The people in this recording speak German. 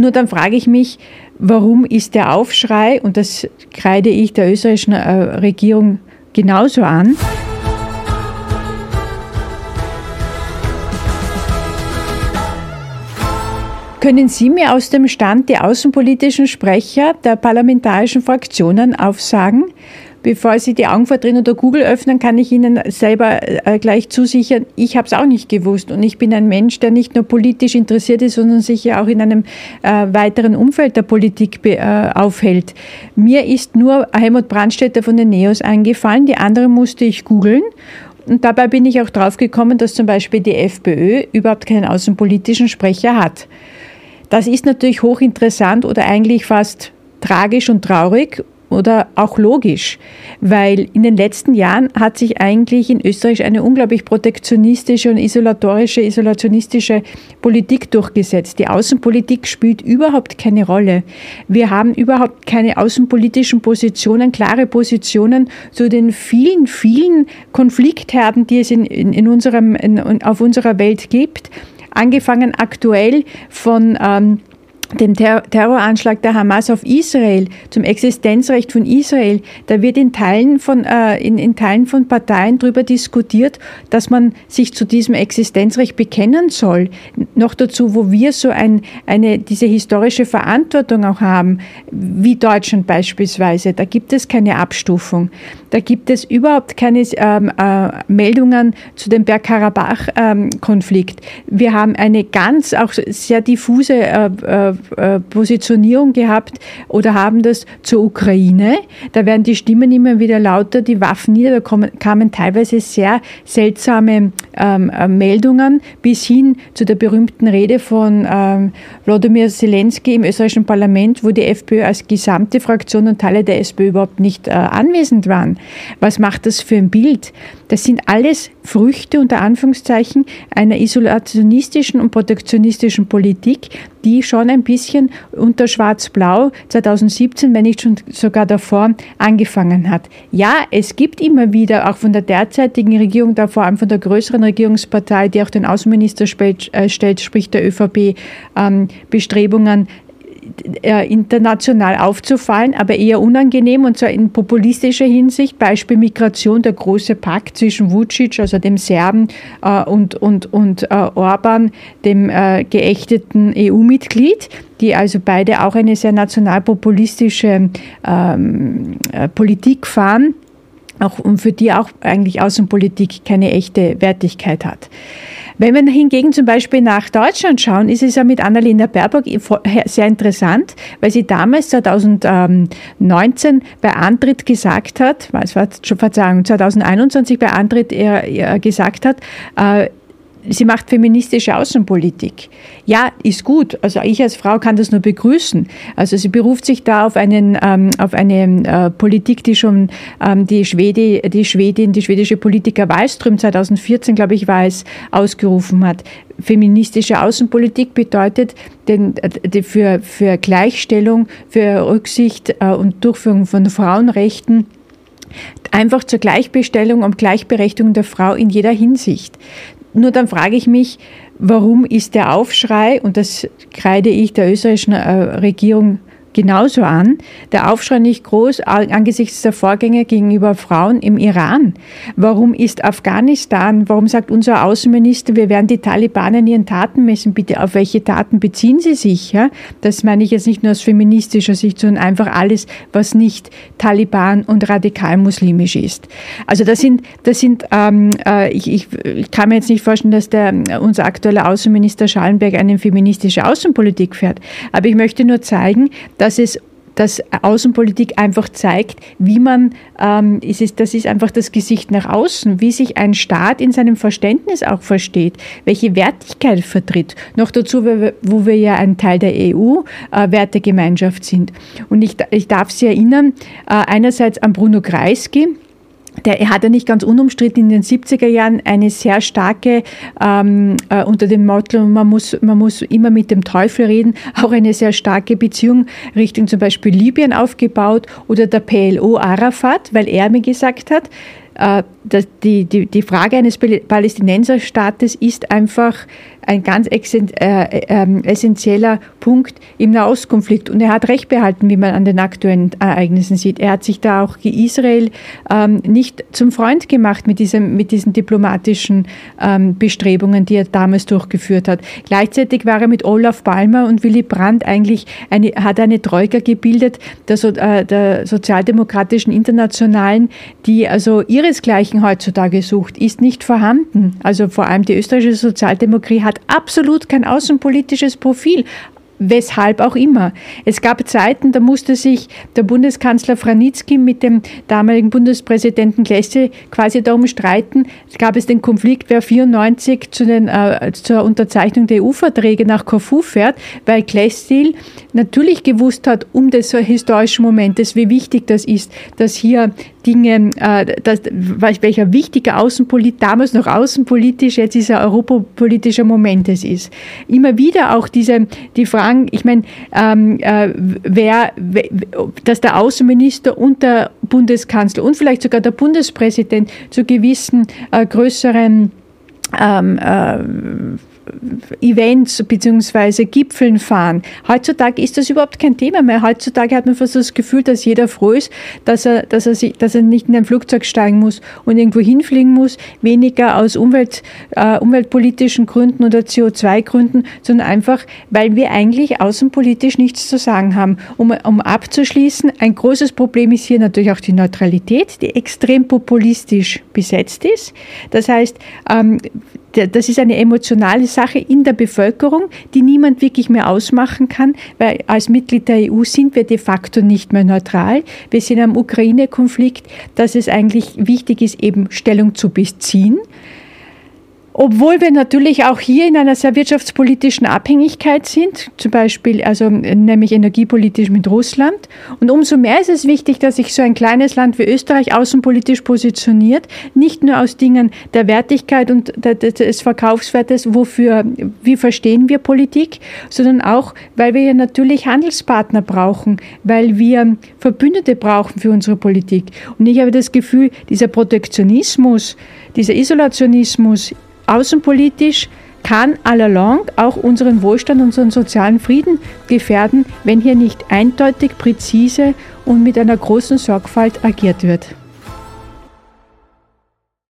Nur dann frage ich mich, warum ist der Aufschrei, und das kreide ich der österreichischen äh, Regierung genauso an, Können Sie mir aus dem Stand die außenpolitischen Sprecher der parlamentarischen Fraktionen aufsagen? Bevor Sie die Augen verdrehen oder Google öffnen, kann ich Ihnen selber äh, gleich zusichern, ich habe es auch nicht gewusst. Und ich bin ein Mensch, der nicht nur politisch interessiert ist, sondern sich ja auch in einem äh, weiteren Umfeld der Politik äh, aufhält. Mir ist nur Helmut Brandstätter von den NEOS eingefallen, die andere musste ich googeln. Und dabei bin ich auch drauf gekommen, dass zum Beispiel die FPÖ überhaupt keinen außenpolitischen Sprecher hat. Das ist natürlich hochinteressant oder eigentlich fast tragisch und traurig oder auch logisch, weil in den letzten Jahren hat sich eigentlich in Österreich eine unglaublich protektionistische und isolatorische, isolationistische Politik durchgesetzt. Die Außenpolitik spielt überhaupt keine Rolle. Wir haben überhaupt keine außenpolitischen Positionen, klare Positionen zu den vielen, vielen Konfliktherden, die es in, in, in unserem, in, auf unserer Welt gibt angefangen aktuell von ähm, dem Ter Terroranschlag der Hamas auf Israel, zum Existenzrecht von Israel, da wird in Teilen von, äh, in, in Teilen von Parteien darüber diskutiert, dass man sich zu diesem Existenzrecht bekennen soll. Noch dazu, wo wir so ein, eine, diese historische Verantwortung auch haben, wie Deutschland beispielsweise. Da gibt es keine Abstufung. Da gibt es überhaupt keine ähm, äh, Meldungen zu dem Bergkarabach-Konflikt. Ähm, wir haben eine ganz auch sehr diffuse äh, äh, äh, Positionierung gehabt oder haben das zur Ukraine. Da werden die Stimmen immer wieder lauter, die Waffen nieder, da kommen, kamen teilweise sehr seltsame ähm, äh, Meldungen bis hin zu der berühmten Rede von ähm, Wladimir Zelensky im österreichischen Parlament, wo die FPÖ als gesamte Fraktion und Teile der SPÖ überhaupt nicht äh, anwesend waren. Was macht das für ein Bild? Das sind alles Früchte unter Anführungszeichen einer isolationistischen und protektionistischen Politik, die schon ein bisschen unter Schwarz-Blau 2017, wenn nicht schon sogar davor, angefangen hat. Ja, es gibt immer wieder, auch von der derzeitigen Regierung, da vor allem von der größeren Regierungspartei, die auch den Außenminister äh, stellt, sprich der ÖVP, ähm, Bestrebungen, äh, international aufzufallen, aber eher unangenehm und zwar in populistischer Hinsicht. Beispiel Migration, der große Pakt zwischen Vucic, also dem Serben, äh, und, und, und Orban, dem geächteten EU-Mitglied die also beide auch eine sehr nationalpopulistische ähm, äh, Politik fahren auch, und für die auch eigentlich Außenpolitik keine echte Wertigkeit hat. Wenn wir hingegen zum Beispiel nach Deutschland schauen, ist es ja mit Annalena Baerbock sehr interessant, weil sie damals 2019 bei Antritt gesagt hat, was war schon Verzeihung, 2021 bei Antritt gesagt hat, äh, sie macht feministische Außenpolitik. Ja, ist gut. Also ich als Frau kann das nur begrüßen. Also sie beruft sich da auf, einen, ähm, auf eine äh, Politik, die schon ähm, die, Schwede, die Schwedin, die schwedische Politiker Wallström 2014, glaube ich, war es, ausgerufen hat. Feministische Außenpolitik bedeutet den, die für, für Gleichstellung, für Rücksicht äh, und Durchführung von Frauenrechten einfach zur Gleichbestellung und Gleichberechtigung der Frau in jeder Hinsicht. Nur dann frage ich mich, warum ist der Aufschrei, und das kreide ich der österreichischen äh, Regierung genauso an. Der Aufschrei nicht groß angesichts der Vorgänge gegenüber Frauen im Iran. Warum ist Afghanistan, warum sagt unser Außenminister, wir werden die Taliban in ihren Taten messen? Bitte, auf welche Taten beziehen sie sich? Ja? Das meine ich jetzt nicht nur aus feministischer Sicht, sondern einfach alles, was nicht Taliban und radikal muslimisch ist. Also das sind, das sind ähm, äh, ich, ich, ich kann mir jetzt nicht vorstellen, dass der, unser aktueller Außenminister Schallenberg eine feministische Außenpolitik fährt. Aber ich möchte nur zeigen, dass es dass Außenpolitik einfach zeigt, wie man, ähm, ist es, das ist einfach das Gesicht nach außen, wie sich ein Staat in seinem Verständnis auch versteht, welche Wertigkeit vertritt. Noch dazu, wo wir ja ein Teil der EU-Wertegemeinschaft äh, sind. Und ich, ich darf Sie erinnern, äh, einerseits an Bruno Kreisky, der hat ja nicht ganz unumstritten in den 70er Jahren eine sehr starke, ähm, äh, unter dem Motto, man muss, man muss immer mit dem Teufel reden, auch eine sehr starke Beziehung Richtung zum Beispiel Libyen aufgebaut oder der PLO Arafat, weil er mir gesagt hat, äh, die, die, die Frage eines Palästinenserstaates ist einfach ein ganz äh, äh, essentieller Punkt im Nahostkonflikt. Und er hat recht behalten, wie man an den aktuellen Ereignissen sieht. Er hat sich da auch Israel ähm, nicht zum Freund gemacht mit, diesem, mit diesen diplomatischen ähm, Bestrebungen, die er damals durchgeführt hat. Gleichzeitig war er mit Olaf Palmer und Willy Brandt eigentlich eine, hat eine Troika gebildet, der, so, äh, der sozialdemokratischen Internationalen, die also ihresgleichen heutzutage sucht, ist nicht vorhanden. Also vor allem die österreichische Sozialdemokratie hat absolut kein außenpolitisches Profil weshalb auch immer. Es gab Zeiten, da musste sich der Bundeskanzler Franitzky mit dem damaligen Bundespräsidenten Klesse quasi darum streiten. Es gab es den Konflikt, wer 94 zu den, äh, zur Unterzeichnung der EU-Verträge nach Korfu fährt, weil Klestil natürlich gewusst hat, um des historischen Momentes, wie wichtig das ist, dass hier Dinge, äh, dass, welcher wichtige Außenpolit, damals noch außenpolitisch, jetzt ist er europapolitischer Moment es ist. Immer wieder auch diese, die Fragen, ich meine, ähm, äh, wer, dass der Außenminister und der Bundeskanzler und vielleicht sogar der Bundespräsident zu gewissen äh, größeren ähm, äh, Events bzw. Gipfeln fahren. Heutzutage ist das überhaupt kein Thema mehr. Heutzutage hat man fast das Gefühl, dass jeder froh ist, dass er, dass er, sich, dass er nicht in ein Flugzeug steigen muss und irgendwo hinfliegen muss, weniger aus Umwelt, äh, umweltpolitischen Gründen oder CO2-Gründen, sondern einfach, weil wir eigentlich außenpolitisch nichts zu sagen haben. Um, um abzuschließen, ein großes Problem ist hier natürlich auch die Neutralität, die extrem populistisch besetzt ist. Das heißt, ähm, das ist eine emotionale Sache in der Bevölkerung, die niemand wirklich mehr ausmachen kann, weil als Mitglied der EU sind wir de facto nicht mehr neutral. Wir sind am Ukraine-Konflikt, dass es eigentlich wichtig ist, eben Stellung zu beziehen. Obwohl wir natürlich auch hier in einer sehr wirtschaftspolitischen Abhängigkeit sind, zum Beispiel, also nämlich energiepolitisch mit Russland. Und umso mehr ist es wichtig, dass sich so ein kleines Land wie Österreich außenpolitisch positioniert, nicht nur aus Dingen der Wertigkeit und des Verkaufswertes, wofür, wie verstehen wir Politik, sondern auch, weil wir ja natürlich Handelspartner brauchen, weil wir Verbündete brauchen für unsere Politik. Und ich habe das Gefühl, dieser Protektionismus, dieser Isolationismus Außenpolitisch kann allalong auch unseren Wohlstand, unseren sozialen Frieden gefährden, wenn hier nicht eindeutig, präzise und mit einer großen Sorgfalt agiert wird.